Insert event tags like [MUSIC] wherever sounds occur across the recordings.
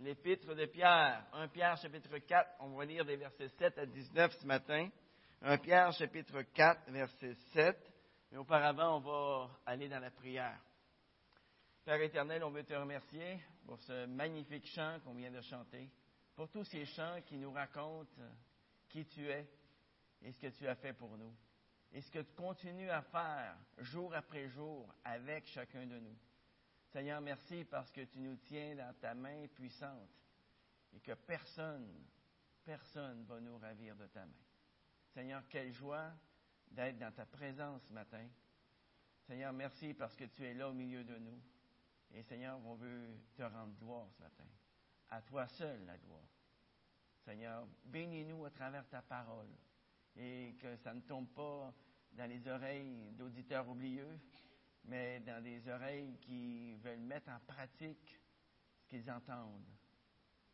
l'épître de Pierre. 1 Pierre chapitre 4, on va lire des versets 7 à 19 ce matin. 1 Pierre chapitre 4, verset 7. Mais auparavant, on va aller dans la prière. Père éternel, on veut te remercier pour ce magnifique chant qu'on vient de chanter, pour tous ces chants qui nous racontent qui tu es et ce que tu as fait pour nous, et ce que tu continues à faire jour après jour avec chacun de nous. Seigneur, merci parce que tu nous tiens dans ta main puissante et que personne, personne va nous ravir de ta main. Seigneur, quelle joie d'être dans ta présence ce matin. Seigneur, merci parce que tu es là au milieu de nous. Et Seigneur, on veut te rendre gloire ce matin. À toi seul la gloire. Seigneur, bénis-nous à travers ta parole et que ça ne tombe pas dans les oreilles d'auditeurs oublieux, mais dans des oreilles qui veulent mettre en pratique ce qu'ils entendent,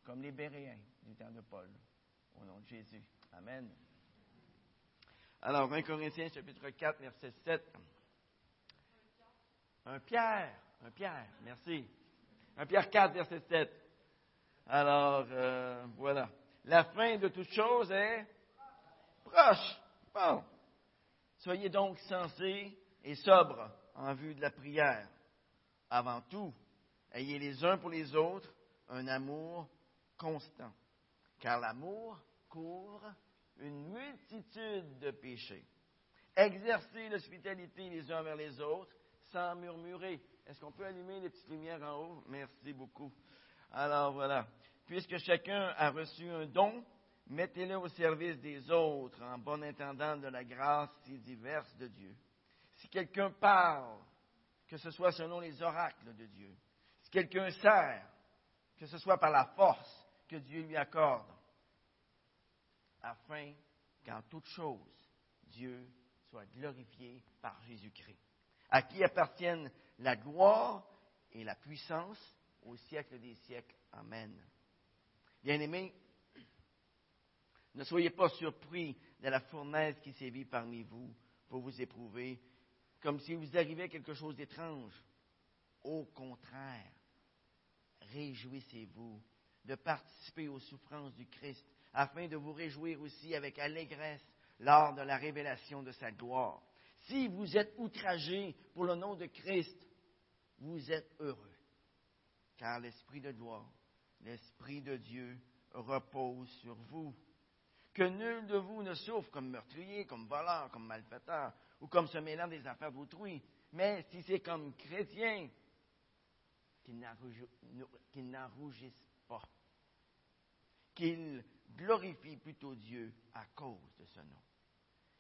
comme les Béréens du temps de Paul, au nom de Jésus. Amen. Alors, 1 Corinthiens chapitre 4, verset 7. Un Pierre, un Pierre, merci. Un Pierre 4, verset 7. Alors, euh, voilà. La fin de toute chose est proche. Bon. Soyez donc sensés et sobres en vue de la prière. Avant tout, ayez les uns pour les autres un amour constant, car l'amour couvre une multitude de péchés. Exercez l'hospitalité les uns vers les autres sans murmurer. Est-ce qu'on peut allumer les petites lumières en haut? Merci beaucoup. Alors voilà. Puisque chacun a reçu un don, mettez-le au service des autres en bon intendant de la grâce si diverse de Dieu. Quelqu'un parle, que ce soit selon les oracles de Dieu. Si quelqu'un sert, que ce soit par la force que Dieu lui accorde, afin qu'en toute chose, Dieu soit glorifié par Jésus-Christ, à qui appartiennent la gloire et la puissance au siècle des siècles. Amen. Bien-aimés, ne soyez pas surpris de la fournaise qui sévit parmi vous pour vous éprouver, comme si vous arrivait quelque chose d'étrange. Au contraire, réjouissez-vous de participer aux souffrances du Christ, afin de vous réjouir aussi avec allégresse lors de la révélation de sa gloire. Si vous êtes outragés pour le nom de Christ, vous êtes heureux, car l'Esprit de gloire, l'Esprit de Dieu repose sur vous. Que nul de vous ne souffre comme meurtrier, comme voleur, comme malfaiteur, ou comme se mêlant des affaires d'autrui, mais si c'est comme chrétien, qu'il n'en rougisse pas, qu'il glorifie plutôt Dieu à cause de ce nom.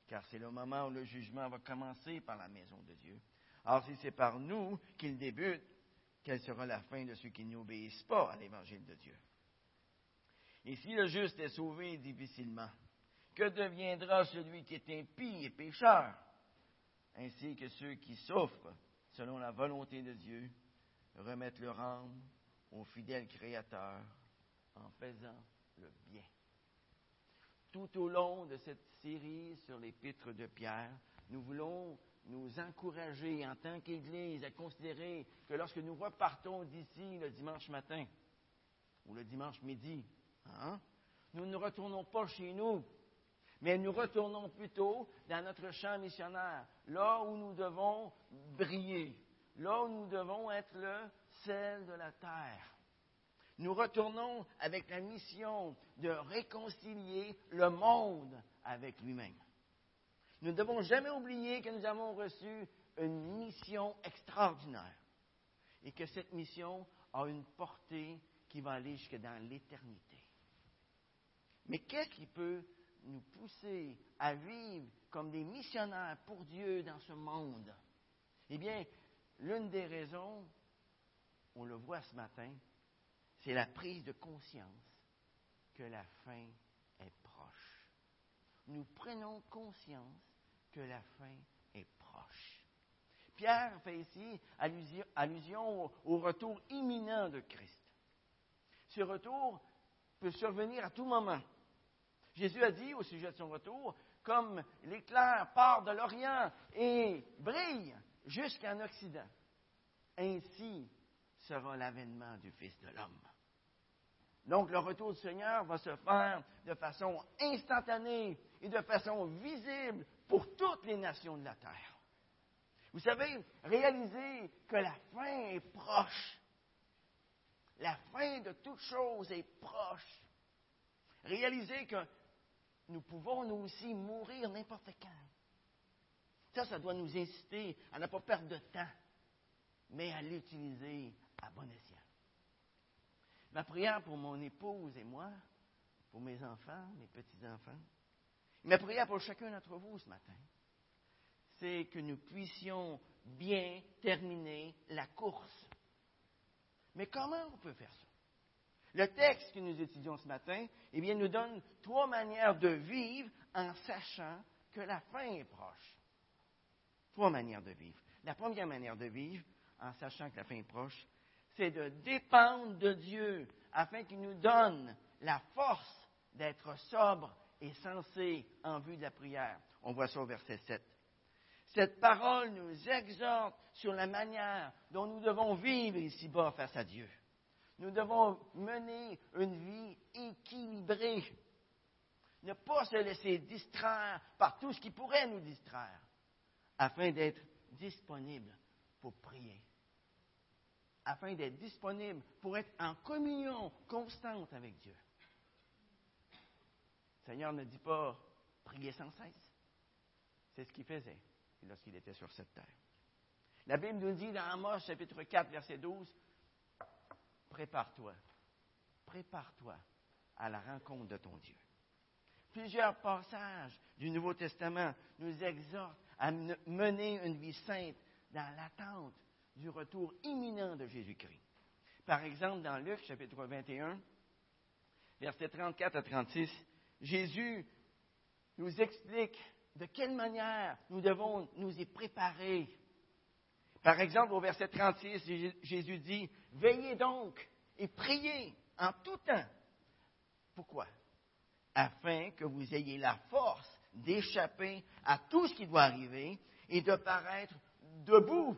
Car c'est le moment où le jugement va commencer par la maison de Dieu. Alors si c'est par nous qu'il débute, quelle sera la fin de ceux qui n'obéissent pas à l'évangile de Dieu? Et si le juste est sauvé difficilement, que deviendra celui qui est impie et pécheur? Ainsi que ceux qui souffrent selon la volonté de Dieu, remettent leur âme au fidèle Créateur en faisant le bien. Tout au long de cette série sur l'épître de Pierre, nous voulons nous encourager en tant qu'Église à considérer que lorsque nous repartons d'ici le dimanche matin ou le dimanche midi, hein, nous ne retournons pas chez nous mais nous retournons plutôt dans notre champ missionnaire, là où nous devons briller, là où nous devons être le sel de la terre. Nous retournons avec la mission de réconcilier le monde avec lui-même. Nous ne devons jamais oublier que nous avons reçu une mission extraordinaire et que cette mission a une portée qui va aller jusque dans l'éternité. Mais qu'est-ce qui peut nous pousser à vivre comme des missionnaires pour Dieu dans ce monde? Eh bien, l'une des raisons, on le voit ce matin, c'est la prise de conscience que la fin est proche. Nous prenons conscience que la fin est proche. Pierre fait ici allusion, au retour imminent de Christ. Ce retour peut survenir à tout moment. Jésus a dit au sujet de son retour, comme l'éclair part de l'Orient et brille jusqu'en Occident, ainsi sera l'avènement du Fils de l'homme. Donc le retour du Seigneur va se faire de façon instantanée et de façon visible pour toutes les nations de la terre. Vous savez, réalisez que la fin est proche. La fin de toute chose est proche. Réalisez que nous pouvons nous aussi mourir n'importe quand. Ça, ça doit nous inciter à ne pas perdre de temps, mais à l'utiliser à bon escient. Ma prière pour mon épouse et moi, pour mes enfants, mes petits-enfants, ma prière pour chacun d'entre vous ce matin, c'est que nous puissions bien terminer la course. Mais comment on peut faire ça? Le texte que nous étudions ce matin, eh bien, nous donne trois manières de vivre en sachant que la fin est proche. Trois manières de vivre. La première manière de vivre, en sachant que la fin est proche, c'est de dépendre de Dieu afin qu'il nous donne la force d'être sobre et sensé en vue de la prière. On voit ça au verset 7. Cette parole nous exhorte sur la manière dont nous devons vivre ici-bas face à Dieu. Nous devons mener une vie équilibrée. Ne pas se laisser distraire par tout ce qui pourrait nous distraire, afin d'être disponible pour prier. Afin d'être disponible pour être en communion constante avec Dieu. Le Seigneur ne dit pas prier sans cesse. C'est ce qu'il faisait lorsqu'il était sur cette terre. La Bible nous dit dans Amos chapitre 4, verset 12, prépare-toi, prépare-toi à la rencontre de ton Dieu. Plusieurs passages du Nouveau Testament nous exhortent à mener une vie sainte dans l'attente du retour imminent de Jésus-Christ. Par exemple, dans Luc chapitre 21, versets 34 à 36, Jésus nous explique de quelle manière nous devons nous y préparer. Par exemple, au verset 36, Jésus dit, Veillez donc et priez en tout temps. Pourquoi? Afin que vous ayez la force d'échapper à tout ce qui doit arriver et de paraître debout,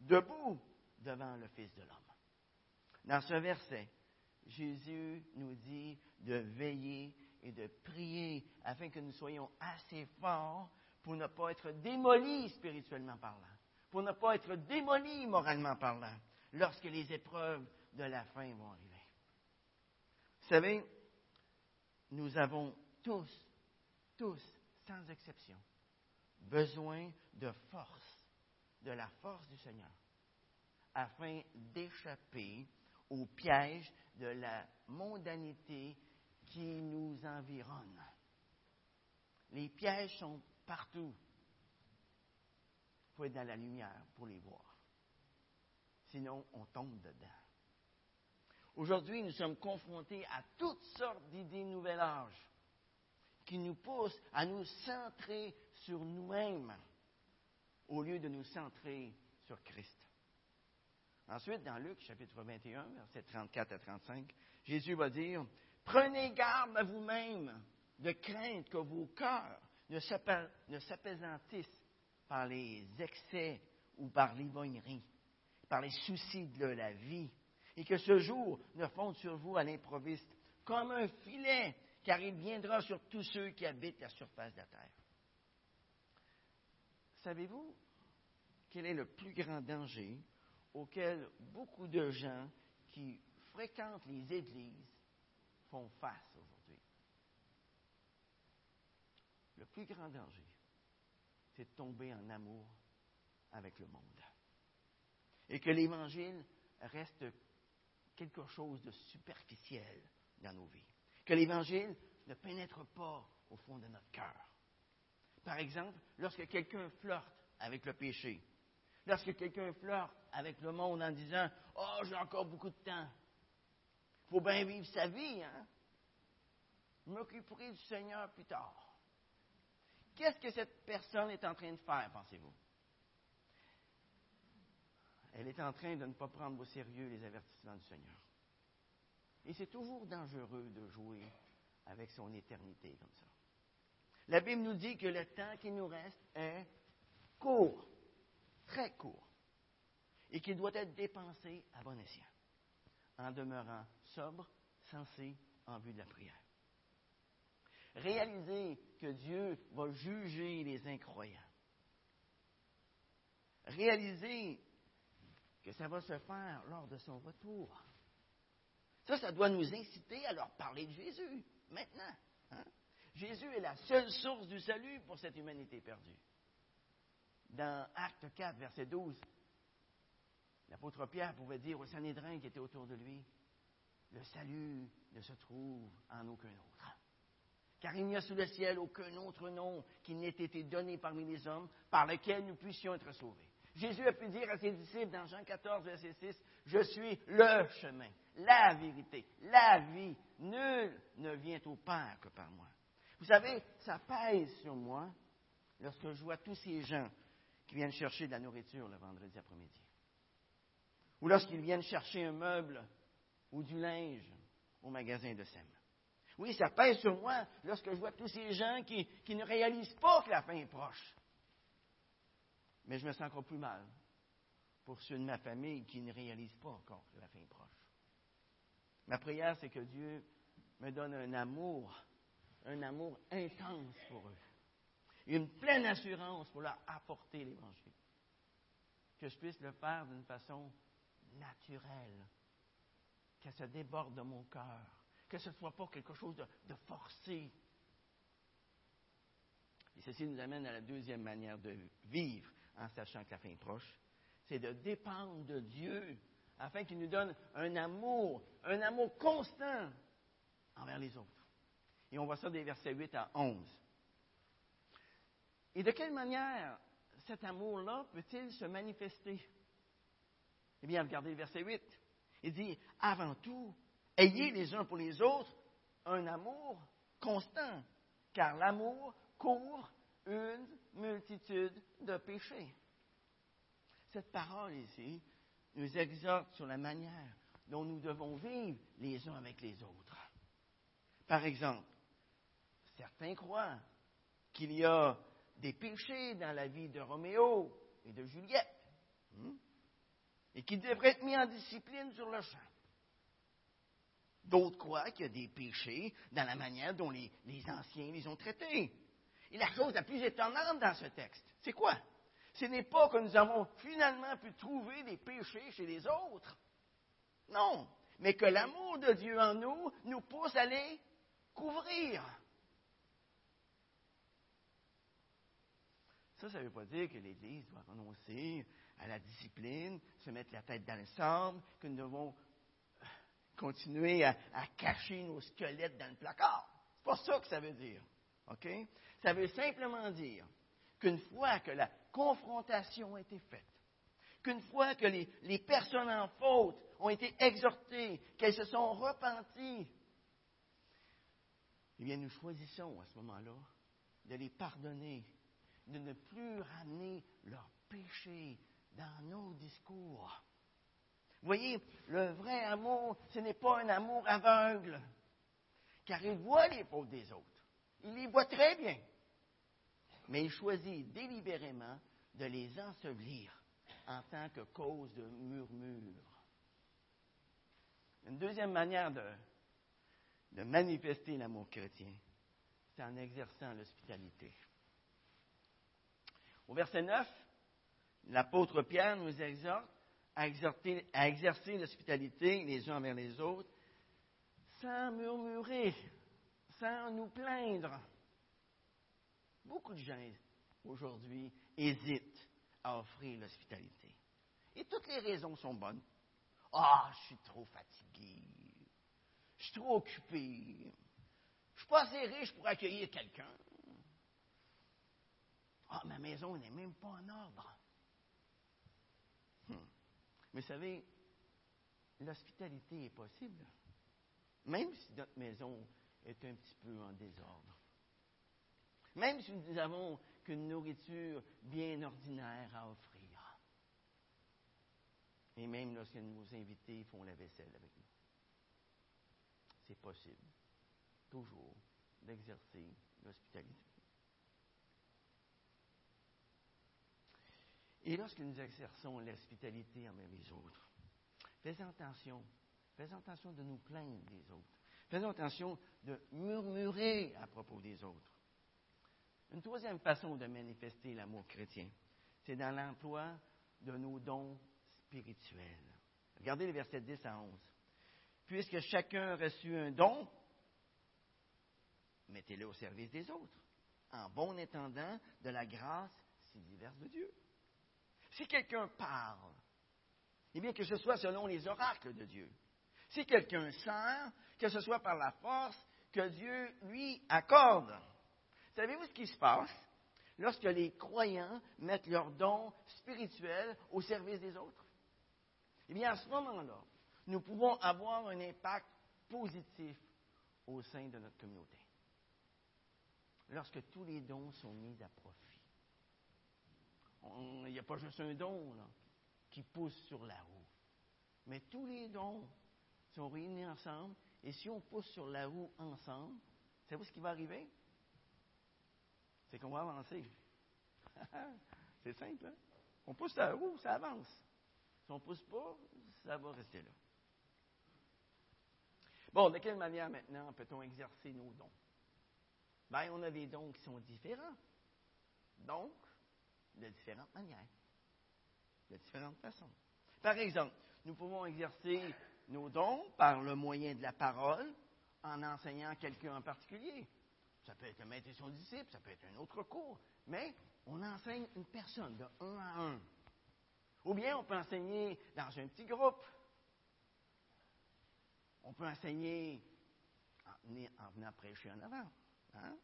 debout devant le Fils de l'homme. Dans ce verset, Jésus nous dit de veiller et de prier afin que nous soyons assez forts pour ne pas être démolis spirituellement parlant, pour ne pas être démolis moralement parlant, lorsque les épreuves de la fin vont arriver. Vous savez, nous avons tous, tous, sans exception, besoin de force, de la force du Seigneur, afin d'échapper au piège de la mondanité qui nous environne. Les pièges sont partout. Il faut être dans la lumière pour les voir. Sinon, on tombe dedans. Aujourd'hui, nous sommes confrontés à toutes sortes d'idées nouvel âge qui nous poussent à nous centrer sur nous-mêmes au lieu de nous centrer sur Christ. Ensuite, dans Luc chapitre 21, versets 34 à 35, Jésus va dire, Prenez garde à vous-même de crainte que vos cœurs ne s'apaisantissent par les excès ou par l'ivognerie, par les soucis de la vie, et que ce jour ne fonde sur vous à l'improviste comme un filet, car il viendra sur tous ceux qui habitent la surface de la terre. Savez-vous quel est le plus grand danger auquel beaucoup de gens qui fréquentent les églises font face aujourd'hui? Le plus grand danger, c'est de tomber en amour avec le monde. Et que l'Évangile reste quelque chose de superficiel dans nos vies. Que l'Évangile ne pénètre pas au fond de notre cœur. Par exemple, lorsque quelqu'un flirte avec le péché, lorsque quelqu'un flirte avec le monde en disant Oh, j'ai encore beaucoup de temps, il faut bien vivre sa vie, hein? M'occuperai du Seigneur plus tard. Qu'est-ce que cette personne est en train de faire, pensez-vous? Elle est en train de ne pas prendre au sérieux les avertissements du Seigneur. Et c'est toujours dangereux de jouer avec son éternité comme ça. La Bible nous dit que le temps qui nous reste est court, très court, et qu'il doit être dépensé à bon escient en demeurant sobre, sensé en vue de la prière. Réaliser que Dieu va juger les incroyants. Réaliser que ça va se faire lors de son retour. Ça, ça doit nous inciter à leur parler de Jésus, maintenant. Hein? Jésus est la seule source du salut pour cette humanité perdue. Dans Acte 4, verset 12, l'apôtre Pierre pouvait dire au Sanhédrin qui était autour de lui, le salut ne se trouve en aucun autre. Car il n'y a sous le ciel aucun autre nom qui n'ait été donné parmi les hommes par lequel nous puissions être sauvés. Jésus a pu dire à ses disciples dans Jean 14, verset 6, Je suis le chemin, la vérité, la vie. Nul ne vient au Père que par moi. Vous savez, ça pèse sur moi lorsque je vois tous ces gens qui viennent chercher de la nourriture le vendredi après-midi. Ou lorsqu'ils viennent chercher un meuble ou du linge au magasin de SEM. Oui, ça pèse sur moi lorsque je vois tous ces gens qui, ne réalisent pas que la fin est proche. Mais je me sens encore plus mal pour ceux de ma famille qui ne réalisent pas encore que la fin est proche. Ma prière, c'est que Dieu me donne un amour, un amour intense pour eux. Une pleine assurance pour leur apporter l'Évangile. Que je puisse le faire d'une façon naturelle. Que ça déborde de mon cœur. Que ce ne soit pas quelque chose de, forcé. Et ceci nous amène à la deuxième manière de vivre en sachant que la fin est proche, c'est de dépendre de Dieu afin qu'il nous donne un amour, un amour constant envers les autres. Et on voit ça des versets 8 à 11. Et de quelle manière cet amour-là peut-il se manifester? Eh bien, regardez le verset 8. Il dit, avant tout, ayez les uns pour les autres un amour constant, car l'amour couvre une multitude de péchés. Cette parole ici nous exhorte sur la manière dont nous devons vivre les uns avec les autres. Par exemple, certains croient qu'il y a des péchés dans la vie de Roméo et de Juliette hmm, et qu'ils devraient être mis en discipline sur le champ. D'autres croient qu'il y a des péchés dans la manière dont les, anciens les ont traités. Et la chose la plus étonnante dans ce texte, c'est quoi? Ce n'est pas que nous avons finalement pu trouver des péchés chez les autres. Non, mais que l'amour de Dieu en nous nous pousse à les couvrir. Ça, ça ne veut pas dire que l'Église doit renoncer à la discipline, se mettre la tête dans le sable, que nous devons continuer à, cacher nos squelettes dans le placard. C'est pas ça que ça veut dire. OK? Ça veut simplement dire qu'une fois que la confrontation a été faite, qu'une fois que les, les, personnes en faute ont été exhortées, qu'elles se sont repenties, eh bien, nous choisissons à ce moment-là de les pardonner, de ne plus ramener leurs péchés dans nos discours. Vous voyez, le vrai amour, ce n'est pas un amour aveugle, car il voit les fautes des autres. Il les voit très bien. Mais il choisit délibérément de les ensevelir en tant que cause de murmure. Une deuxième manière de, de manifester l'amour chrétien, c'est en exerçant l'hospitalité. Au verset 9, l'apôtre Pierre nous exhorte à, exercer l'hospitalité les uns envers les autres sans murmurer sans nous plaindre. Beaucoup de gens aujourd'hui hésitent à offrir l'hospitalité. Et toutes les raisons sont bonnes. Ah, je suis trop fatigué. Je suis trop occupé. Je suis pas assez riche pour accueillir quelqu'un. Ah, ma maison n'est même pas en ordre. Mais vous savez, l'hospitalité est possible. Même si notre maison est un petit peu en désordre. Même si nous n'avons qu'une nourriture bien ordinaire à offrir. Et même lorsque nos invités font la vaisselle avec nous. C'est possible, toujours, d'exercer l'hospitalité. Et lorsque nous exerçons l'hospitalité envers les autres, faites attention Faisons attention de nous plaindre des autres. Faisons attention de murmurer à propos des autres. Une troisième façon de manifester l'amour chrétien, c'est dans l'emploi de nos dons spirituels. Regardez les versets 10 à 11. Puisque chacun a reçu un don, mettez-le au service des autres, en bon intendant de la grâce si diverse de Dieu. Si quelqu'un parle, eh bien que ce soit selon les oracles de Dieu. Si quelqu'un sert, que ce soit par la force que Dieu lui accorde. Savez-vous ce qui se passe lorsque les croyants mettent leurs dons spirituels au service des autres? Eh bien, à ce moment-là, nous pouvons avoir un impact positif au sein de notre communauté. Lorsque tous les dons sont mis à profit. Il n'y a pas juste un don qui pousse sur la roue, mais tous les dons sont réunis ensemble, et si on pousse sur la roue ensemble, savez-vous ce qui va arriver? C'est qu'on va avancer. [LAUGHS] C'est simple, hein? On pousse la roue, ça avance. Si on ne pousse pas, ça va rester là. Bon, de quelle manière maintenant peut-on exercer nos dons? Bien, on a des dons qui sont différents. Donc, de différentes manières, de différentes façons. Par exemple, nous pouvons exercer nos dons par le moyen de la parole en enseignant quelqu'un en particulier. Ça peut être un maître et son disciple, ça peut être un autre cours, mais on enseigne une personne de un à un. Ou bien on peut enseigner dans un petit groupe. On peut enseigner en, venant prêcher en avant. Hein?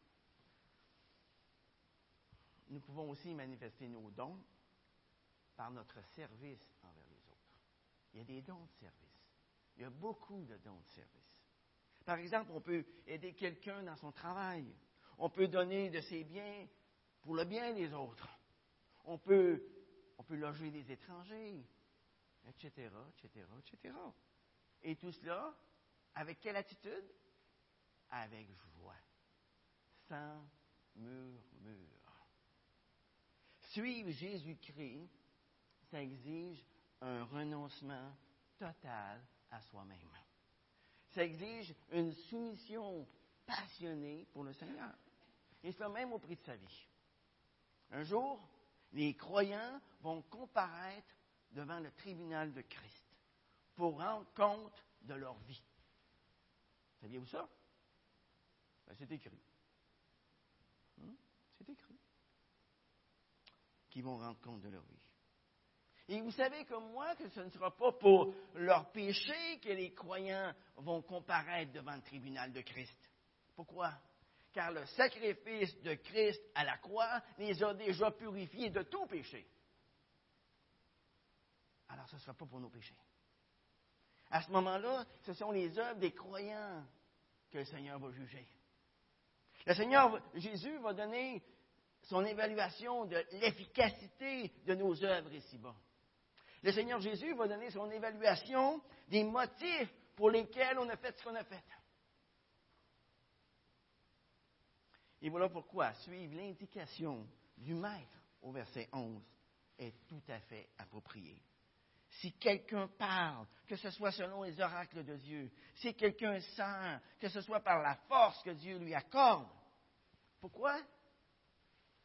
Nous pouvons aussi manifester nos dons par notre service envers les autres. Il y a des dons de service. Il y a beaucoup de dons de service. Par exemple, on peut aider quelqu'un dans son travail. On peut donner de ses biens pour le bien des autres. On peut, on peut loger des étrangers, etc., etc., etc. Et tout cela, avec quelle attitude? Avec joie, sans murmure. Suivre Jésus-Christ, ça exige un renoncement total à soi-même. Ça exige une soumission passionnée pour le Seigneur. Et cela même au prix de sa vie. Un jour, les croyants vont comparaître devant le tribunal de Christ pour rendre compte de leur vie. Saviez-vous ça? Ben, c'est écrit. Hmm? C'est écrit. Qui vont rendre compte de leur vie. Et vous savez comme moi que ce ne sera pas pour leur péché que les croyants vont comparaître devant le tribunal de Christ. Pourquoi? Car le sacrifice de Christ à la croix les a déjà purifiés de tout péché. Alors ce ne sera pas pour nos péchés. À ce moment-là, ce sont les œuvres des croyants que le Seigneur va juger. Le Seigneur Jésus va donner son évaluation de l'efficacité de nos œuvres ici-bas le Seigneur Jésus va donner son évaluation des motifs pour lesquels on a fait ce qu'on a fait. Et voilà pourquoi suivre l'indication du Maître au verset 11 est tout à fait approprié. Si quelqu'un parle, que ce soit selon les oracles de Dieu, si quelqu'un sent, que ce soit par la force que Dieu lui accorde. Pourquoi?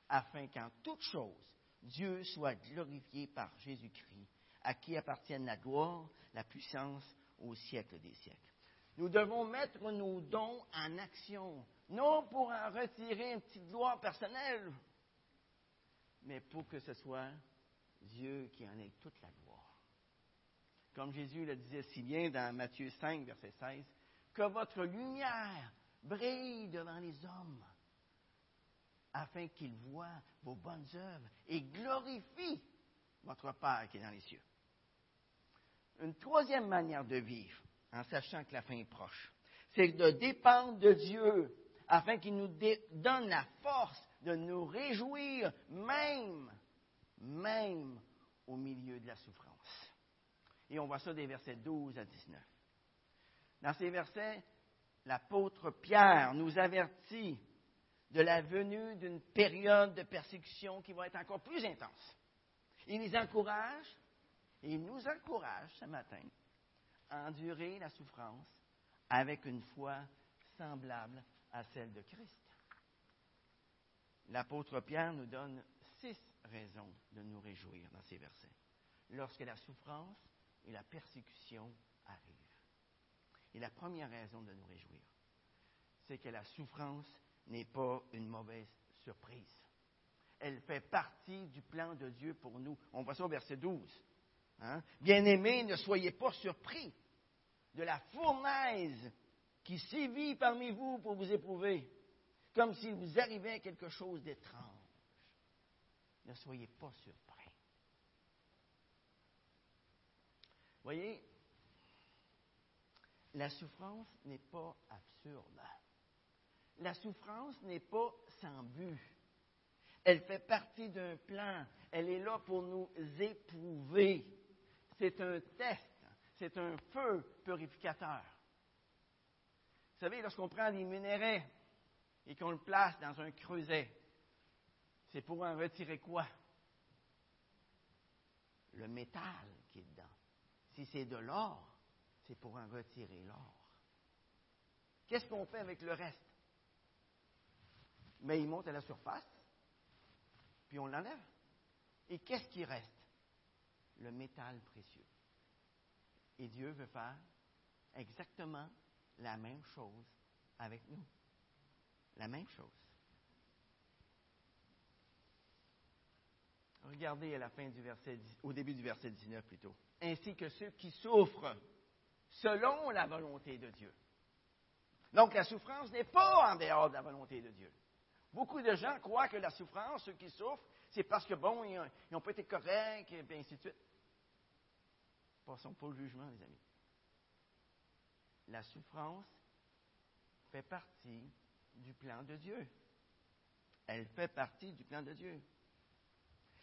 Afin qu'en toute chose, Dieu soit glorifié par Jésus-Christ, à qui appartiennent la gloire, la puissance au siècle des siècles. Nous devons mettre nos dons en action, non pour en retirer une petite gloire personnelle, mais pour que ce soit Dieu qui en ait toute la gloire. Comme Jésus le disait si bien dans Matthieu 5, verset 16, que votre lumière brille devant les hommes, afin qu'ils voient vos bonnes œuvres et glorifient votre Père qui est dans les cieux une troisième manière de vivre, en sachant que la fin est proche, c'est de dépendre de Dieu afin qu'il nous donne la force de nous réjouir même, même au milieu de la souffrance. Et on voit ça des versets 12 à 19. Dans ces versets, l'apôtre Pierre nous avertit de la venue d'une période de persécution qui va être encore plus intense. Il nous encourage il nous encourage ce matin endurer la souffrance avec une foi semblable à celle de Christ. L'apôtre Pierre nous donne six raisons de nous réjouir dans ces versets, lorsque la souffrance et la persécution arrivent. Et la première raison de nous réjouir, c'est que la souffrance n'est pas une mauvaise surprise. Elle fait partie du plan de Dieu pour nous. On va ça au verset 12. Hein? Bien-aimés, ne soyez pas surpris de la fournaise qui sévit parmi vous pour vous éprouver, comme s'il vous arrivait quelque chose d'étrange. Ne soyez pas surpris. Voyez, la souffrance n'est pas absurde. La souffrance n'est pas sans but. Elle fait partie d'un plan. Elle est là pour nous éprouver. C'est un test. C'est un feu purificateur. Vous savez, lorsqu'on prend des minéraux et qu'on le place dans un creuset, c'est pour en retirer quoi? Le métal qui est dedans. Si c'est de l'or, c'est pour en retirer l'or. Qu'est-ce qu'on fait avec le reste? Mais il monte à la surface, puis on l'enlève. Et qu'est-ce qui reste? Le métal précieux. Et Dieu veut faire exactement la même chose avec nous. La même chose. Regardez à la fin du verset, au début du verset 19 plutôt. Ainsi que ceux qui souffrent selon la volonté de Dieu. Donc la souffrance n'est pas en dehors de la volonté de Dieu. Beaucoup de gens croient que la souffrance, ceux qui souffrent, c'est parce que, bon, ils n'ont pas été corrects, et ainsi de suite. Passons pas au jugement, les amis. La souffrance fait partie du plan de Dieu. Elle fait partie du plan de Dieu.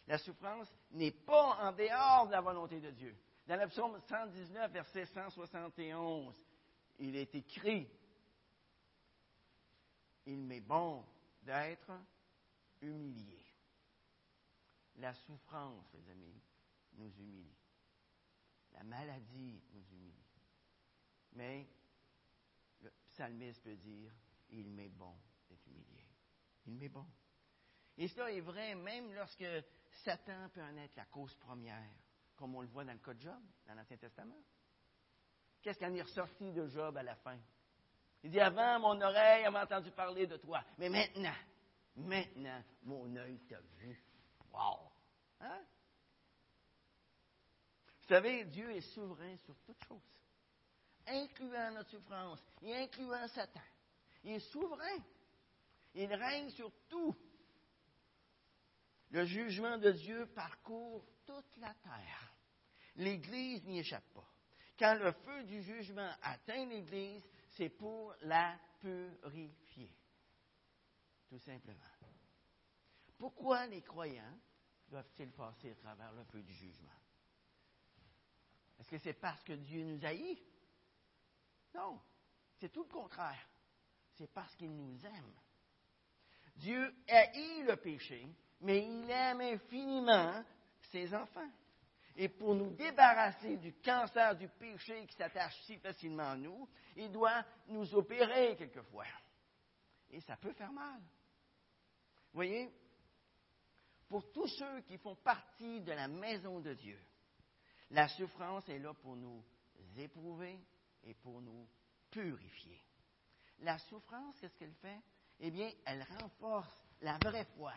La souffrance n'est pas en dehors de la volonté de Dieu. Dans le psaume 119, verset 171, il est écrit Il m'est bon d'être humilié. La souffrance, les amis, nous humilie. La maladie nous humilie. Mais le psalmiste peut dire, il m'est bon d'être humilié. Il m'est bon. Et cela est vrai même lorsque Satan peut en être la cause première, comme on le voit dans le cas de Job, dans l'Ancien Testament. Qu'est-ce qu'il en est ressorti de Job à la fin? Il dit, avant, mon oreille avait entendu parler de toi, mais maintenant, maintenant, mon œil t'a vu. Wow! Hein? Vous savez, Dieu est souverain sur toutes choses, incluant notre souffrance et incluant Satan. Il est souverain. Il règne sur tout. Le jugement de Dieu parcourt toute la terre. L'Église n'y échappe pas. Quand le feu du jugement atteint l'Église, c'est pour la purifier. Tout simplement. Pourquoi les croyants doivent-ils passer à travers le feu du jugement? Est-ce que c'est parce que Dieu nous haït? Non, c'est tout le contraire. C'est parce qu'il nous aime. Dieu haït le péché, mais il aime infiniment ses enfants. Et pour nous débarrasser du cancer du péché qui s'attache si facilement à nous, il doit nous opérer quelquefois. Et ça peut faire mal. Voyez, pour tous ceux qui font partie de la maison de Dieu, la souffrance est là pour nous éprouver et pour nous purifier. La souffrance, qu'est-ce qu'elle fait? Eh bien, elle renforce la vraie foi.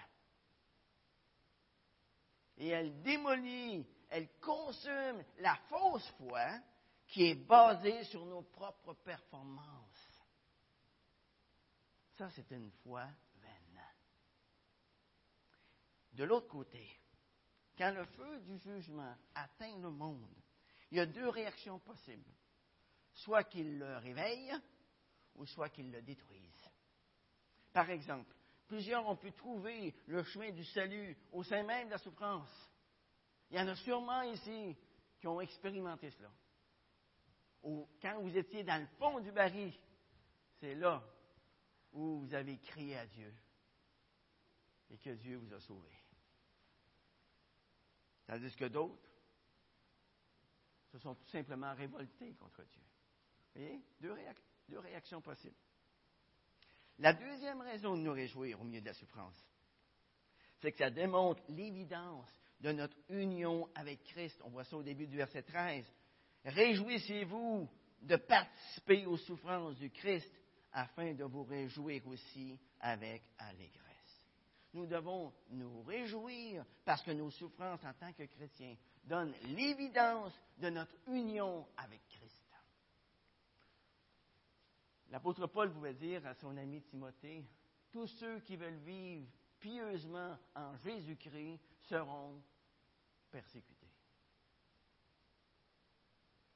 Et elle démolit, elle consume la fausse foi qui est basée sur nos propres performances. Ça, c'est une foi vaine. De l'autre côté, quand le feu du jugement atteint le monde, il y a deux réactions possibles. Soit qu'il le réveille, ou soit qu'il le détruise. Par exemple, plusieurs ont pu trouver le chemin du salut au sein même de la souffrance. Il y en a sûrement ici qui ont expérimenté cela. quand vous étiez dans le fond du baril, c'est là où vous avez crié à Dieu et que Dieu vous a sauvé. Tandis que d'autres, se sont tout simplement révoltés contre Dieu. Vous voyez? Deux, deux réactions possibles. La deuxième raison de nous réjouir au milieu de la souffrance, c'est que ça démontre l'évidence de notre union avec Christ. On voit ça au début du verset 13. Réjouissez-vous de participer aux souffrances du Christ afin de vous réjouir aussi avec allégresse. Nous devons nous réjouir parce que nos souffrances en tant que chrétiens donnent l'évidence de notre union avec Christ. L'apôtre Paul pouvait dire à son ami Timothée, tous ceux qui veulent vivre pieusement en Jésus-Christ seront persécutés.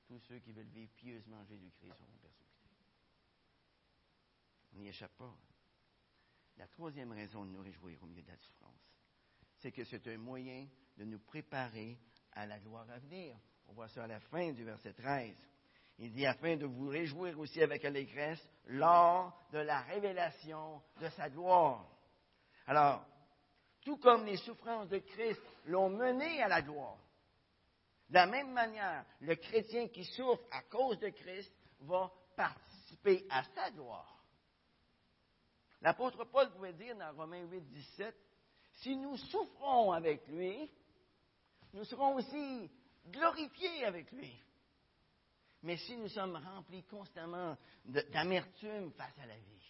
Tous ceux qui veulent vivre pieusement en Jésus-Christ seront persécutés. On n'y échappe pas. La troisième raison de nous réjouir au milieu de la souffrance, c'est que c'est un moyen de nous préparer à la gloire à venir. On voit ça à la fin du verset 13. Il dit afin de vous réjouir aussi avec allégresse lors de la révélation de sa gloire. Alors, tout comme les souffrances de Christ l'ont mené à la gloire, de la même manière, le chrétien qui souffre à cause de Christ va participer à sa gloire. L'apôtre Paul pouvait dire dans Romains 8, 17, si nous souffrons avec lui, nous serons aussi glorifiés avec lui. Mais si nous sommes remplis constamment d'amertume face à la vie,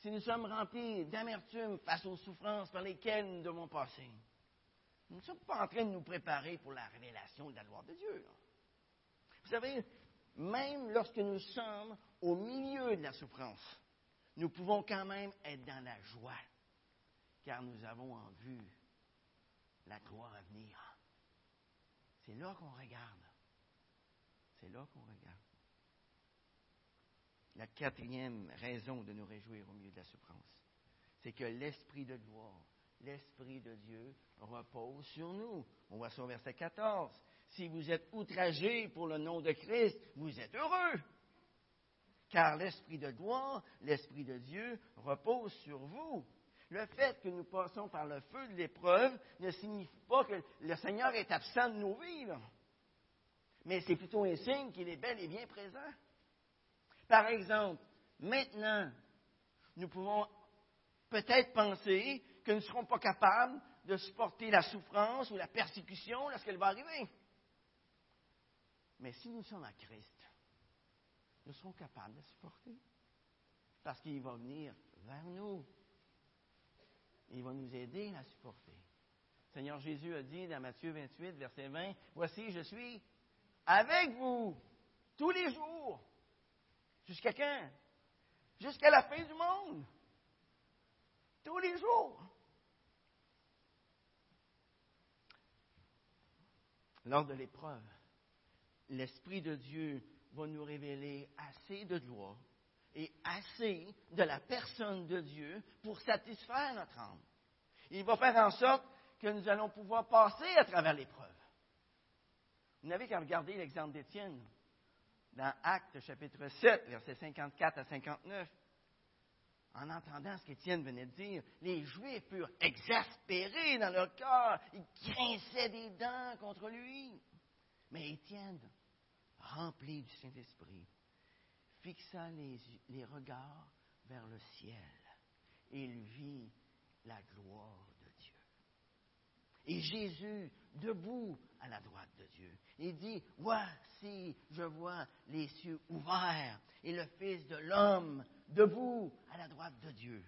si nous sommes remplis d'amertume face aux souffrances par lesquelles nous devons passer, nous ne sommes pas en train de nous préparer pour la révélation de la gloire de Dieu. Vous savez, même lorsque nous sommes au milieu de la souffrance, nous pouvons quand même être dans la joie, car nous avons en vue la gloire à venir. C'est là qu'on regarde. C'est là qu'on regarde. La quatrième raison de nous réjouir au milieu de la souffrance, c'est que l'Esprit de gloire, l'Esprit de Dieu repose sur nous. On voit ça verset 14. Si vous êtes outragés pour le nom de Christ, vous êtes heureux. Car l'Esprit de gloire, l'Esprit de Dieu repose sur vous. Le fait que nous passons par le feu de l'épreuve ne signifie pas que le Seigneur est absent de nos vies. Mais c'est plutôt un signe qu'il est bel et bien présent. Par exemple, maintenant, nous pouvons peut-être penser que nous ne serons pas capables de supporter la souffrance ou la persécution lorsqu'elle va arriver. Mais si nous sommes à Christ, nous serons capables de supporter. Parce qu'il va venir vers nous. Il va nous aider à supporter. Seigneur Jésus a dit dans Matthieu 28, verset 20, Voici, je suis avec vous tous les jours. Jusqu'à quand? Jusqu'à la fin du monde. Tous les jours. Lors de l'épreuve, l'Esprit de Dieu va nous révéler assez de gloire et assez de la personne de Dieu pour satisfaire notre âme. Il va faire en sorte que nous allons pouvoir passer à travers l'épreuve. Vous n'avez qu'à regarder l'exemple d'Étienne dans Actes chapitre 7, versets 54 à 59. En entendant ce qu'Étienne venait de dire, les Juifs furent exaspérés dans leur cœur. Ils grinçaient des dents contre lui. Mais Étienne, rempli du Saint-Esprit, fixa les, les regards vers le ciel. Et il vit la gloire de Dieu. Et Jésus, debout à la droite de Dieu, il dit, voici, je vois les cieux ouverts et le Fils de l'homme debout à la droite de Dieu.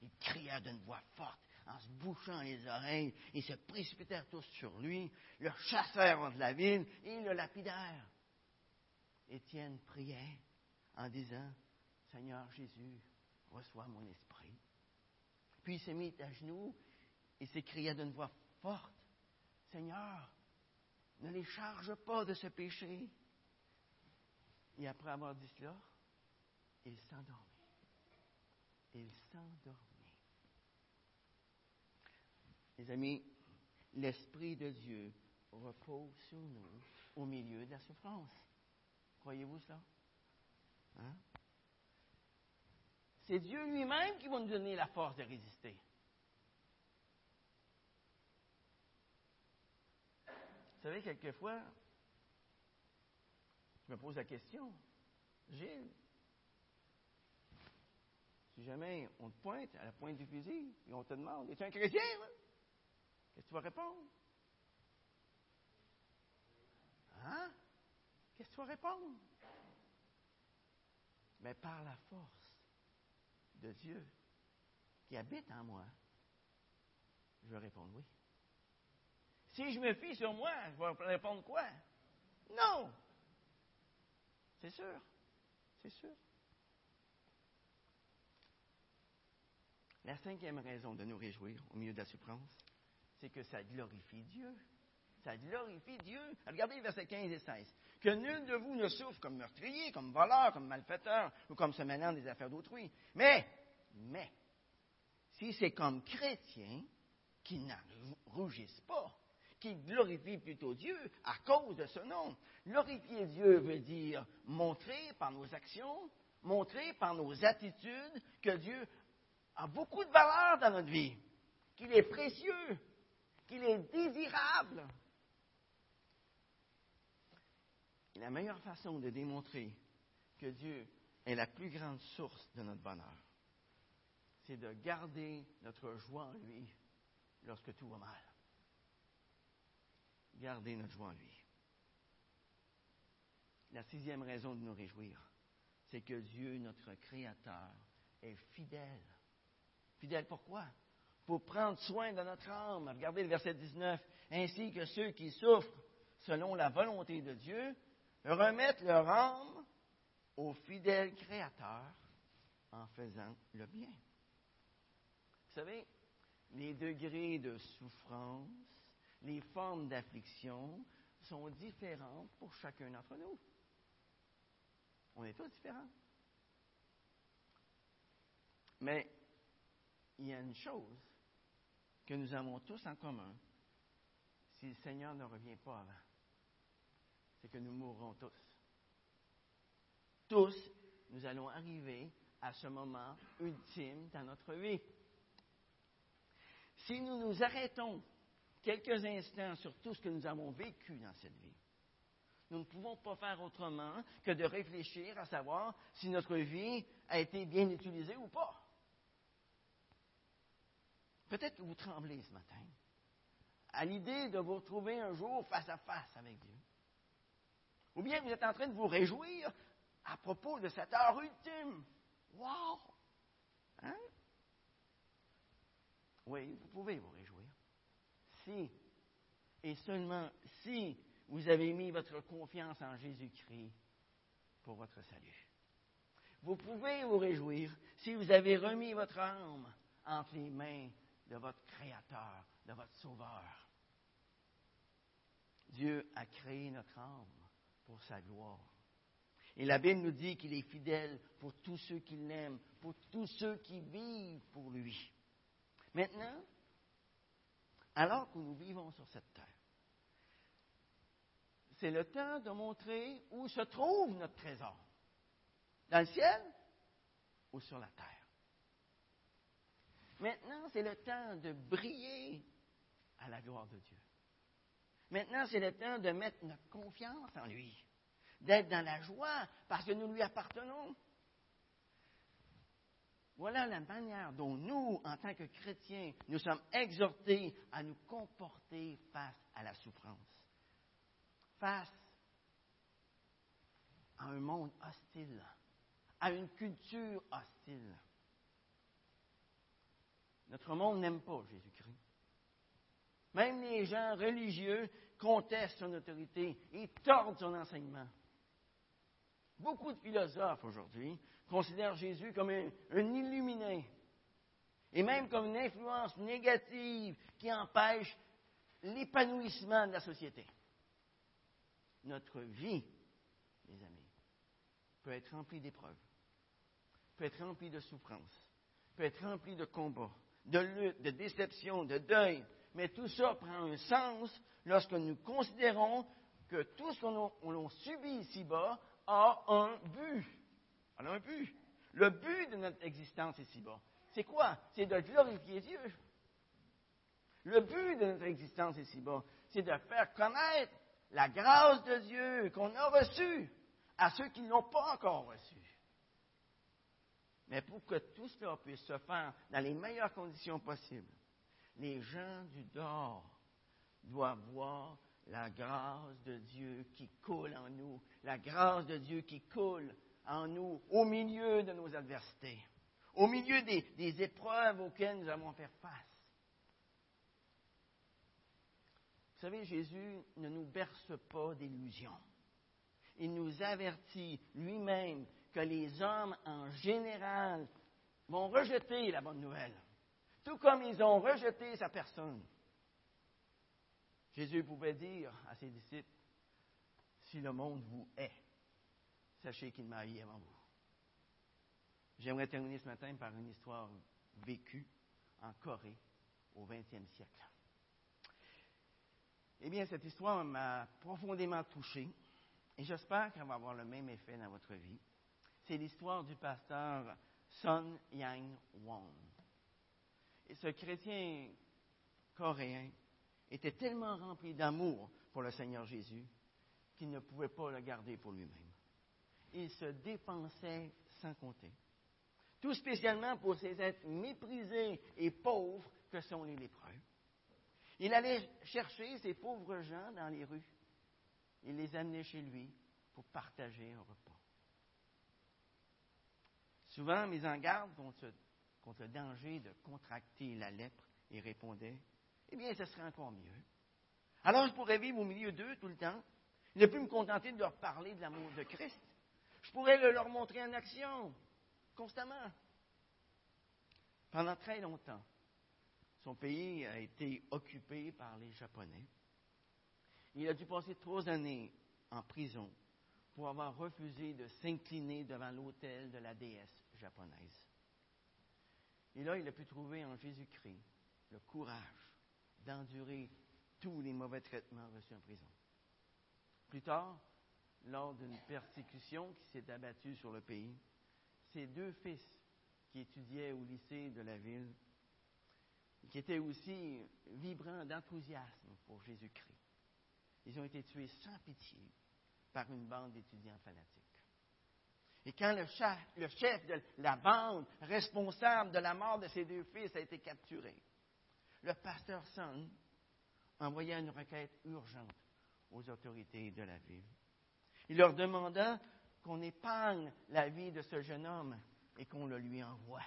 Il cria d'une voix forte en se bouchant les oreilles, ils se précipitèrent tous sur lui, le chassèrent de la ville et le lapidèrent. Étienne priait en disant, Seigneur Jésus, reçois mon esprit. Puis il s'est mis à genoux et s'écria d'une voix forte, Seigneur, ne les charge pas de ce péché. Et après avoir dit cela, il s'endormit. Il s'endormit. Les amis, l'Esprit de Dieu repose sur nous au milieu de la souffrance. Croyez-vous cela? Hein? C'est Dieu lui-même qui va nous donner la force de résister. Vous savez, quelquefois, je me pose la question, Gilles, si jamais on te pointe à la pointe du fusil et on te demande, es-tu un chrétien? Qu'est-ce que tu vas répondre? Hein? Qu'est-ce que tu vas répondre? Mais par la force de Dieu qui habite en moi, je vais répondre oui. Si je me fie sur moi, je vais répondre quoi? Non! C'est sûr. C'est sûr. La cinquième raison de nous réjouir au milieu de la souffrance, c'est que ça glorifie Dieu. Ça glorifie Dieu. Regardez versets 15 et 16. Que nul de vous ne souffre comme meurtrier, comme voleur, comme malfaiteur ou comme se mêlant des affaires d'autrui. Mais, mais, si c'est comme chrétien qui n'en rougissent pas, qui glorifie plutôt Dieu à cause de ce nom. Glorifier Dieu veut dire montrer par nos actions, montrer par nos attitudes que Dieu a beaucoup de valeur dans notre vie, qu'il est précieux, qu'il est désirable. Et la meilleure façon de démontrer que Dieu est la plus grande source de notre bonheur, c'est de garder notre joie en lui lorsque tout va mal. Garder notre joie en lui. La sixième raison de nous réjouir, c'est que Dieu, notre Créateur, est fidèle. Fidèle pourquoi? Pour prendre soin de notre âme. Regardez le verset 19. Ainsi que ceux qui souffrent selon la volonté de Dieu remettent leur âme au fidèle Créateur en faisant le bien. Vous savez, les degrés de souffrance, les formes d'affliction sont différentes pour chacun d'entre nous. On est tous différents. Mais il y a une chose que nous avons tous en commun si le Seigneur ne revient pas avant. C'est que nous mourrons tous. Tous, nous allons arriver à ce moment ultime dans notre vie. Si nous nous arrêtons quelques instants sur tout ce que nous avons vécu dans cette vie, nous ne pouvons pas faire autrement que de réfléchir à savoir si notre vie a été bien utilisée ou pas. Peut-être que vous tremblez ce matin à l'idée de vous retrouver un jour face à face avec Dieu. Ou bien vous êtes en train de vous réjouir à propos de cette heure ultime. Wow! Hein? Oui, vous pouvez vous réjouir. Et seulement si, vous avez mis votre confiance en Jésus-Christ pour votre salut. Vous pouvez vous réjouir si vous avez remis votre âme entre les mains de votre Créateur, de votre Sauveur. Dieu a créé notre âme pour sa gloire. Et la Bible nous dit qu'il est fidèle pour tous ceux qui l'aiment, pour tous ceux qui vivent pour lui. Maintenant, alors que nous vivons sur cette terre, c'est le temps de montrer où se trouve notre trésor. Dans le ciel ou sur la terre. Maintenant, c'est le temps de briller à la gloire de Dieu. Maintenant, c'est le temps de mettre notre confiance en lui, d'être dans la joie parce que nous lui appartenons. Voilà la manière dont nous, en tant que chrétiens, nous sommes exhortés à nous comporter face à la souffrance, face à un monde hostile, à une culture hostile. Notre monde n'aime pas Jésus-Christ. Même les gens religieux contestent son autorité et tordent son enseignement. Beaucoup de philosophes aujourd'hui considèrent Jésus comme un, illuminé et même comme une influence négative qui empêche l'épanouissement de la société. Notre vie, mes amis, peut être remplie d'épreuves, peut être remplie de souffrances, peut être remplie de combats, de luttes, de déceptions, de deuil, mais tout ça prend un sens lorsque nous considérons que tout ce qu'on a subi ici-bas a un but. Elle a un but. Le but de notre existence ici-bas, c'est quoi? C'est de glorifier Dieu. Le but de notre existence ici-bas, c'est de faire connaître la grâce de Dieu qu'on a reçue. à ceux qui ne l'ont pas encore reçu. Mais pour que tout cela puisse se faire dans les meilleures conditions possibles, les gens du dehors doivent voir la grâce de Dieu qui coule en nous, la grâce de Dieu qui coule en nous au milieu de nos adversités, au milieu des, épreuves auxquelles nous avons fait face. Vous savez, Jésus ne nous berce pas d'illusions. Il nous avertit lui-même que les hommes en général vont rejeter la bonne nouvelle, tout comme ils ont rejeté sa personne. Jésus pouvait dire à ses disciples, si le monde vous hait, sachez qu'il m'a haï avant vous. J'aimerais terminer ce matin par une histoire vécue en Corée au XXe siècle. Eh bien, cette histoire m'a profondément touché et j'espère qu'elle va avoir le même effet dans votre vie. C'est l'histoire du pasteur Sun Yang Won. Et ce chrétien coréen était tellement rempli d'amour pour le Seigneur Jésus qu'il ne pouvait pas le garder pour lui-même. Il se dépensait sans compter. Tout spécialement pour ces êtres méprisés et pauvres que sont les lépreux. Il allait chercher ces pauvres gens dans les rues. Il les amenait chez lui pour partager un repas. Souvent, mis en garde contre, contre le danger de contracter la lèpre, il répondait Eh bien, ce serait encore mieux. Alors, je pourrais vivre au milieu d'eux tout le temps. Ne plus me contenter de leur parler de l'amour de Christ. Je pourrais le leur montrer en action, constamment. Pendant très longtemps, son pays a été occupé par les Japonais. Il a dû passer trois années en prison pour avoir refusé de s'incliner devant l'autel de la déesse japonaise. Et là, il a pu trouver en Jésus-Christ le courage d'endurer tous les mauvais traitements reçus en prison. Plus tard, lors d'une persécution qui s'est abattue sur le pays, ses deux fils qui étudiaient au lycée de la ville qui étaient aussi vibrants d'enthousiasme pour Jésus-Christ. Ils ont été tués sans pitié par une bande d'étudiants fanatiques. Et quand le chef, de la bande responsable de la mort de ses deux fils a été capturé, le pasteur Son envoya une requête urgente aux autorités de la ville. Il leur demanda qu'on épargne la vie de ce jeune homme et qu'on le lui envoie.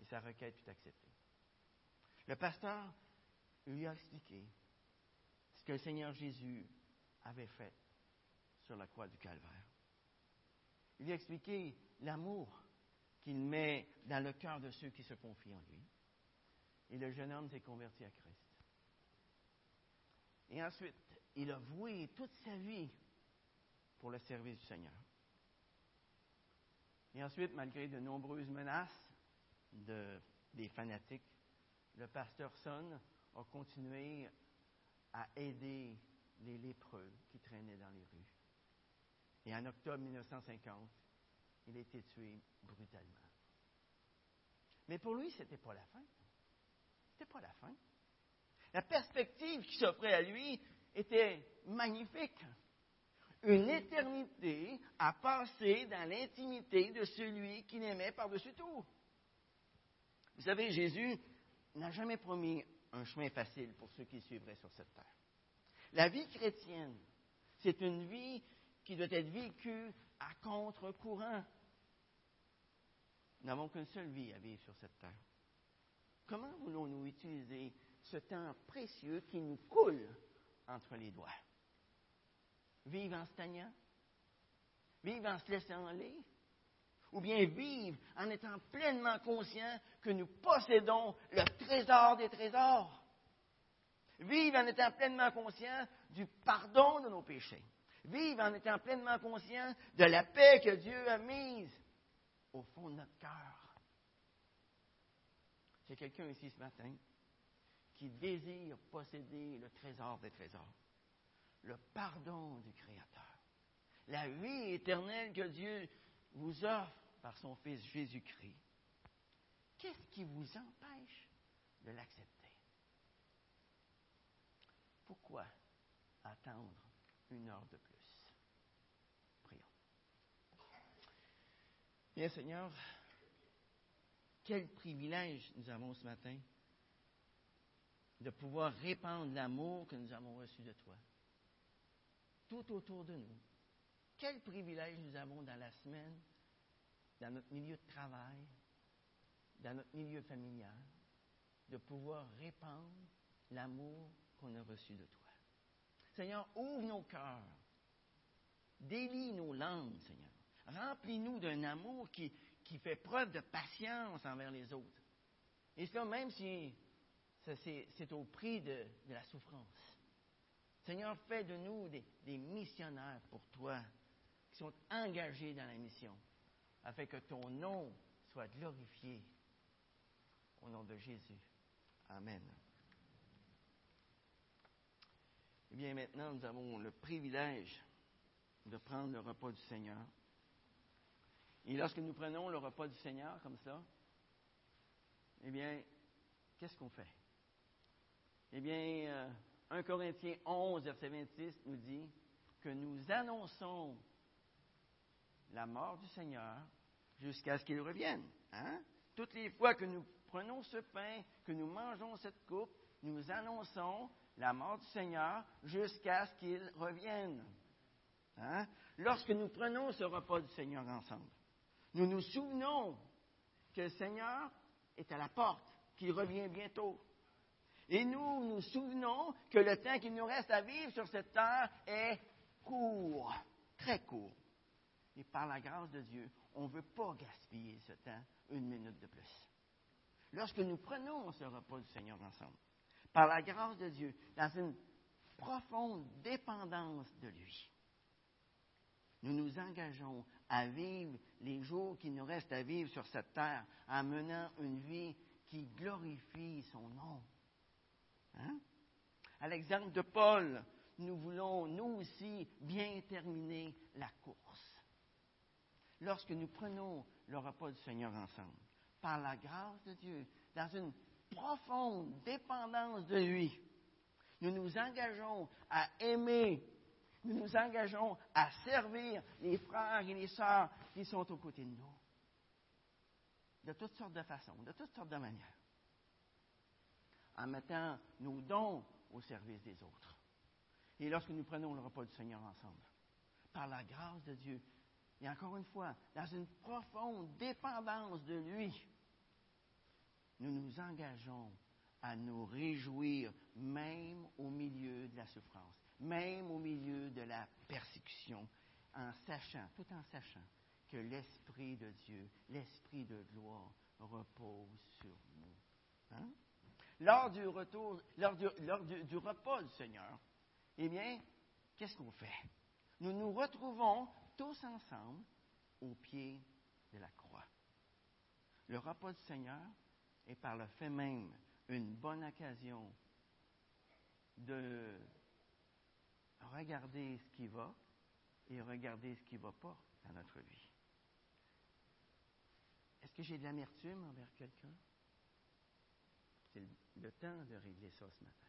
Et sa requête fut acceptée. Le pasteur lui a expliqué ce que le Seigneur Jésus avait fait sur la croix du Calvaire. Il lui a expliqué l'amour qu'il met dans le cœur de ceux qui se confient en lui. Et le jeune homme s'est converti à Christ. Et ensuite, il a voué toute sa vie pour le service du Seigneur. Et ensuite, malgré de nombreuses menaces de, des fanatiques, le pasteur Son a continué à aider les lépreux qui traînaient dans les rues. Et en octobre 1950, il a été tué brutalement. Mais pour lui, ce n'était pas la fin. Ce n'était pas la fin. La perspective qui s'offrait à lui était magnifique. Une éternité à passer dans l'intimité de celui qui l'aimait par-dessus tout. Vous savez, Jésus n'a jamais promis un chemin facile pour ceux qui suivraient sur cette terre. La vie chrétienne, c'est une vie qui doit être vécue à contre-courant. Nous n'avons qu'une seule vie à vivre sur cette terre. Comment voulons-nous utiliser ce temps précieux qui nous coule entre les doigts? Vivre en stagnant? Vivre en se laissant aller? ou bien vivre en étant pleinement conscient que nous possédons le trésor des trésors. Vivre en étant pleinement conscient du pardon de nos péchés. Vivre en étant pleinement conscient de la paix que Dieu a mise au fond de notre cœur. C'est quelqu'un ici ce matin qui désire posséder le trésor des trésors, le pardon du Créateur, la vie éternelle que Dieu vous offre par son Fils Jésus-Christ, qu'est-ce qui vous empêche de l'accepter? Pourquoi attendre une heure de plus? Bien, Seigneur, quel privilège nous avons ce matin de pouvoir répandre l'amour que nous avons reçu de toi, tout autour de nous. Quel privilège nous avons dans la semaine, dans notre milieu de travail, dans notre milieu familial, de pouvoir répandre l'amour qu'on a reçu de toi. Seigneur, ouvre nos cœurs, délie nos langues, Seigneur. Remplis-nous d'un amour qui, fait preuve de patience envers les autres. Et cela, même si c'est au prix de, la souffrance. Seigneur, fais de nous des, missionnaires pour toi, qui sont engagés dans la mission, afin que ton nom soit glorifié. Au nom de Jésus. Amen. Eh bien, maintenant, nous avons le privilège de prendre le repas du Seigneur. Et lorsque nous prenons le repas du Seigneur comme ça, eh bien, qu'est-ce qu'on fait? Eh bien, 1 euh, Corinthiens 11, verset 26 nous dit que nous annonçons la mort du Seigneur jusqu'à ce qu'il revienne. Hein? Toutes les fois que nous prenons ce pain, que nous mangeons cette coupe, nous annonçons la mort du Seigneur jusqu'à ce qu'il revienne. Hein? Lorsque nous prenons ce repas du Seigneur ensemble, nous nous souvenons que le Seigneur est à la porte, qu'il revient bientôt. Et nous nous souvenons que le temps qu'il nous reste à vivre sur cette terre est court, très court. Et par la grâce de Dieu, on ne veut pas gaspiller ce temps une minute de plus. Lorsque nous prenons ce repas du Seigneur ensemble, par la grâce de Dieu, dans une profonde dépendance de lui, nous nous engageons à vivre les jours qui nous restent à vivre sur cette terre en menant une vie qui glorifie son nom. Hein? À l'exemple de Paul, nous voulons, nous aussi, bien terminer la course. Lorsque nous prenons le repas du Seigneur ensemble, par la grâce de Dieu, dans une profonde dépendance de lui, nous nous engageons à aimer, nous nous engageons à servir les frères et les sœurs qui sont aux côtés de nous. De toutes sortes de façons, de toutes sortes de manières en mettant nos dons au service des autres. Et lorsque nous prenons le repas du Seigneur ensemble, par la grâce de Dieu, et encore une fois, dans une profonde dépendance de lui, nous nous engageons à nous réjouir même au milieu de la souffrance, même au milieu de la persécution, en sachant, tout en sachant que l'Esprit de Dieu, l'Esprit de gloire repose sur nous. Hein? Lors du retour, lors du, repas du Seigneur, eh bien, qu'est-ce qu'on fait? Nous nous retrouvons tous ensemble au pied de la croix. Le repas du Seigneur est par le fait même une bonne occasion de regarder ce qui va et regarder ce qui ne va pas dans notre vie. Est-ce que j'ai de l'amertume envers quelqu'un? Temps de régler ça ce matin.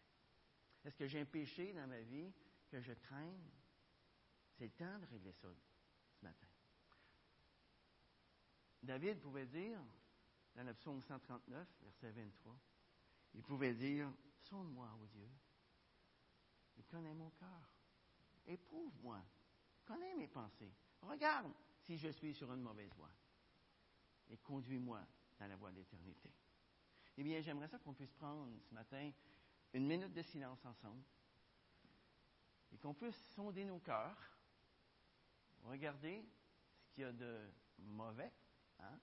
Est-ce que j'ai un péché dans ma vie que je crains? C'est le temps de régler ça ce matin. David pouvait dire, dans le psaume 139, verset 23, il pouvait dire, sonde-moi, ô Dieu, et connais mon cœur. Éprouve-moi, connais mes pensées. Regarde si je suis sur une mauvaise voie. Et conduis-moi dans la voie d'éternité. Eh bien, j'aimerais ça qu'on puisse prendre ce matin une minute de silence ensemble et qu'on puisse sonder nos cœurs, regarder ce qu'il y a de mauvais, hein,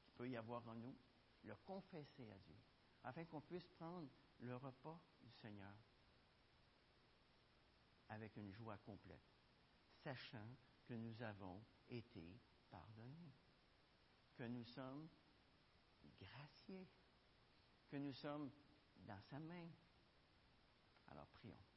qu'il peut y avoir en nous, le confesser à Dieu, afin qu'on puisse prendre le repas du Seigneur avec une joie complète, sachant que nous avons été pardonnés, que nous sommes graciés que nous sommes dans sa main. Alors prions.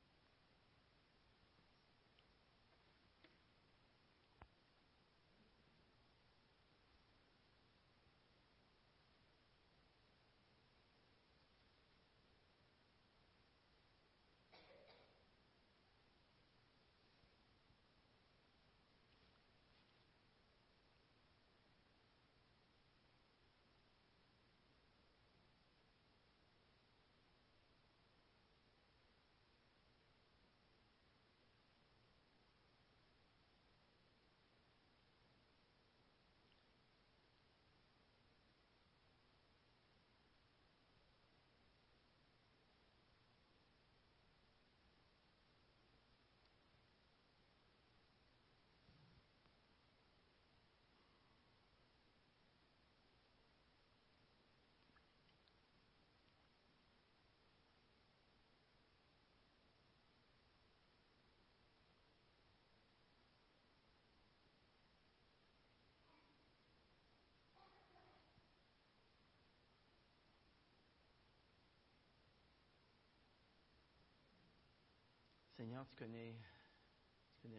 Seigneur, tu connais,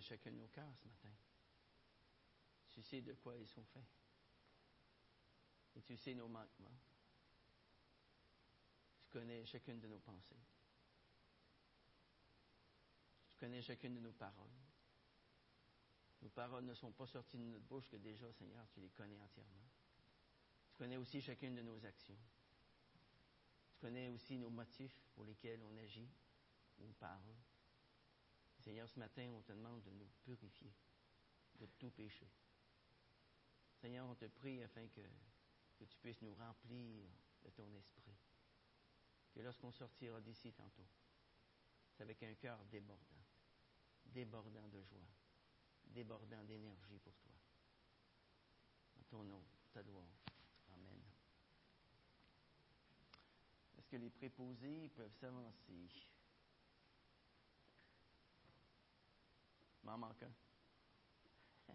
chacun de nos cœurs ce matin. Tu sais de quoi ils sont faits. Et tu sais nos manquements. Tu connais chacune de nos pensées. Tu connais chacune de nos paroles. Nos paroles ne sont pas sorties de notre bouche que déjà, Seigneur, tu les connais entièrement. Tu connais aussi chacune de nos actions. Tu connais aussi nos motifs pour lesquels on agit ou on parle. Seigneur, ce matin, on te demande de nous purifier de tout péché. Seigneur, on te prie afin que, que tu puisses nous remplir de ton esprit. Que lorsqu'on sortira d'ici tantôt, c'est avec un cœur débordant, débordant de joie, débordant d'énergie pour toi. En ton nom, ta gloire. Amen. Est-ce que les préposés peuvent s'avancer? M'en manque. [LAUGHS]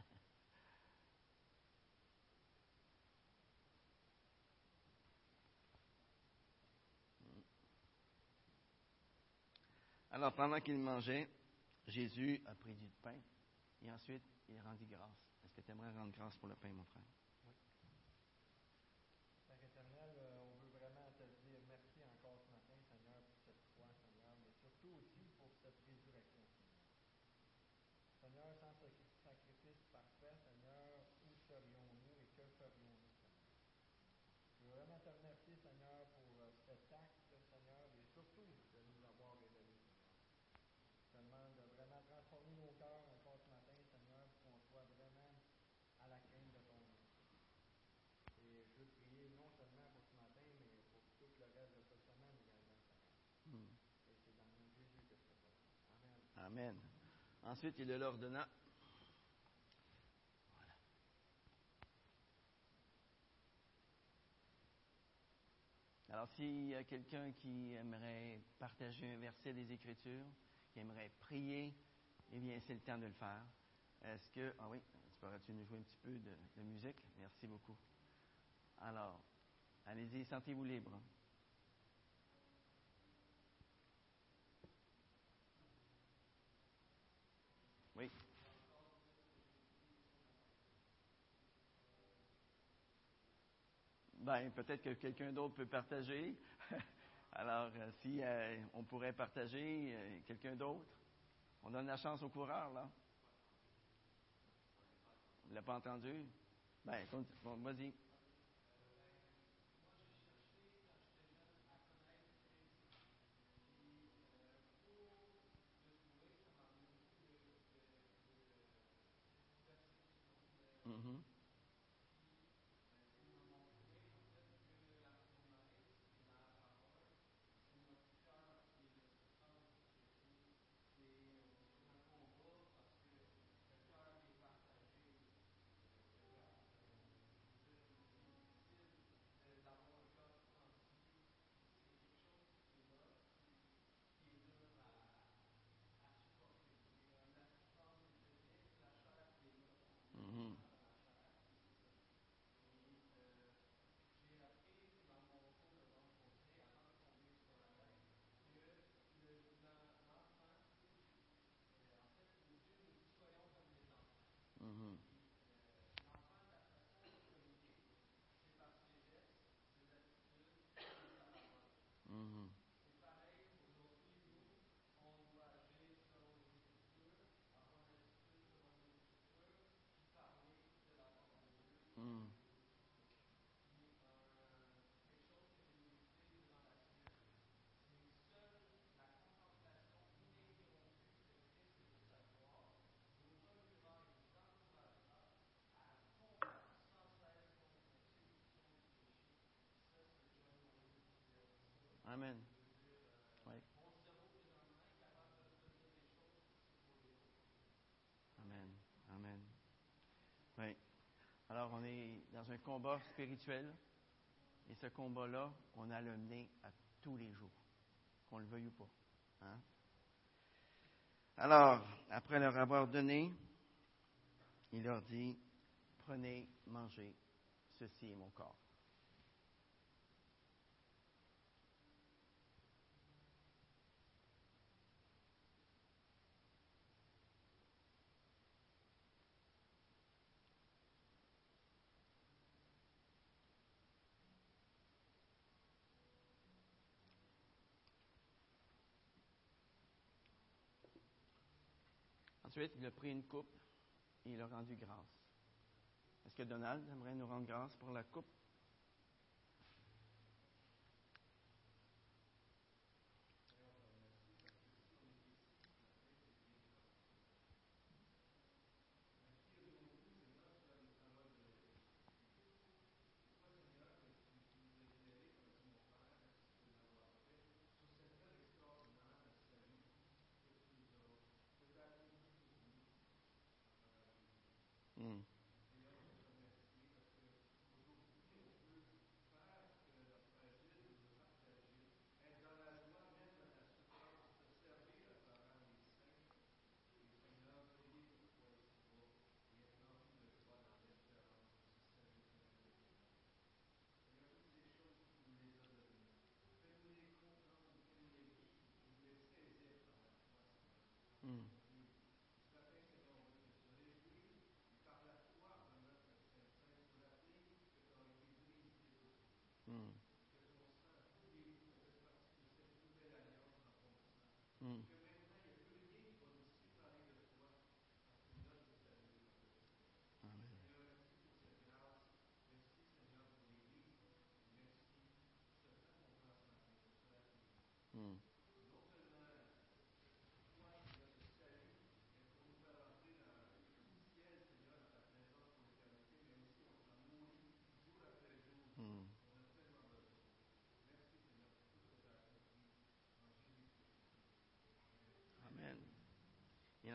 Alors, pendant qu'il mangeait, Jésus a pris du pain et ensuite il rendit grâce. Est-ce que tu aimerais rendre grâce pour le pain, mon frère? Oui. Père éternel, euh, on veut vraiment te dire merci encore ce matin, Seigneur, pour cette foi, Seigneur, mais surtout aussi pour cette résurrection, Seigneur. Seigneur, sans ce sacrifice parfait, Seigneur, où serions-nous et que ferions-nous, Seigneur? Je veux vraiment te remercier, Seigneur, pour euh, cet acte, Seigneur, et surtout de nous avoir révélé, Seigneur. Je te demande de vraiment transformer nos cœurs encore ce matin, Seigneur, pour qu'on soit vraiment à la crainte de ton nom. Et je veux prier non seulement pour ce matin, mais pour tout le reste de cette semaine également, Seigneur. Hmm. Et c'est dans le nom de Jésus que je te prie. Amen. Ensuite, il le leur donna. Voilà. Alors, s'il y a quelqu'un qui aimerait partager un verset des Écritures, qui aimerait prier, eh bien, c'est le temps de le faire. Est-ce que. Ah oui, tu pourrais-tu nous jouer un petit peu de musique? Merci beaucoup. Alors, allez-y, sentez-vous libre. Oui. Ben, peut-être que quelqu'un d'autre peut partager. [LAUGHS] Alors, euh, si euh, on pourrait partager, euh, quelqu'un d'autre, on donne la chance au coureur, là. Vous ne l'avez pas entendu? Ben, vas-y. Amen. Amen. Amen. Oui. Alors, on est dans un combat spirituel. Et ce combat-là, on a le mener à tous les jours, qu'on le veuille ou pas. Hein? Alors, après leur avoir donné, il leur dit, prenez, mangez, ceci est mon corps. Ensuite, il a pris une coupe et il a rendu grâce. Est-ce que Donald aimerait nous rendre grâce pour la coupe?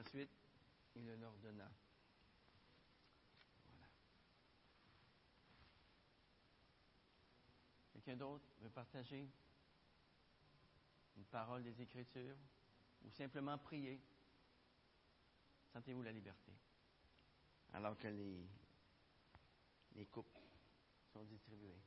Ensuite, il le leur. Voilà. Quelqu'un d'autre veut partager une parole des Écritures ou simplement prier? Sentez-vous la liberté. Alors que les, les coupes sont distribuées.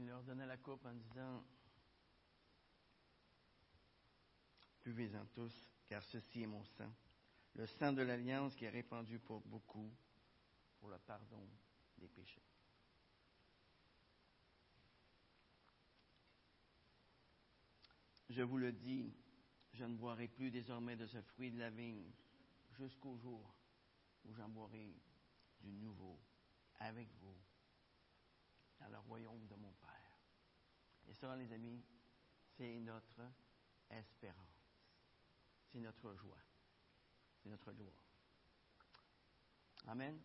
Il leur donna la coupe en disant Buvez-en tous, car ceci est mon sang, le sang de l'alliance qui est répandu pour beaucoup pour le pardon des péchés. Je vous le dis, je ne boirai plus désormais de ce fruit de la vigne jusqu'au jour où j'en boirai du nouveau avec vous dans le royaume de mon Père. Ça, les amis, c'est notre espérance. C'est notre joie. C'est notre gloire. Amen.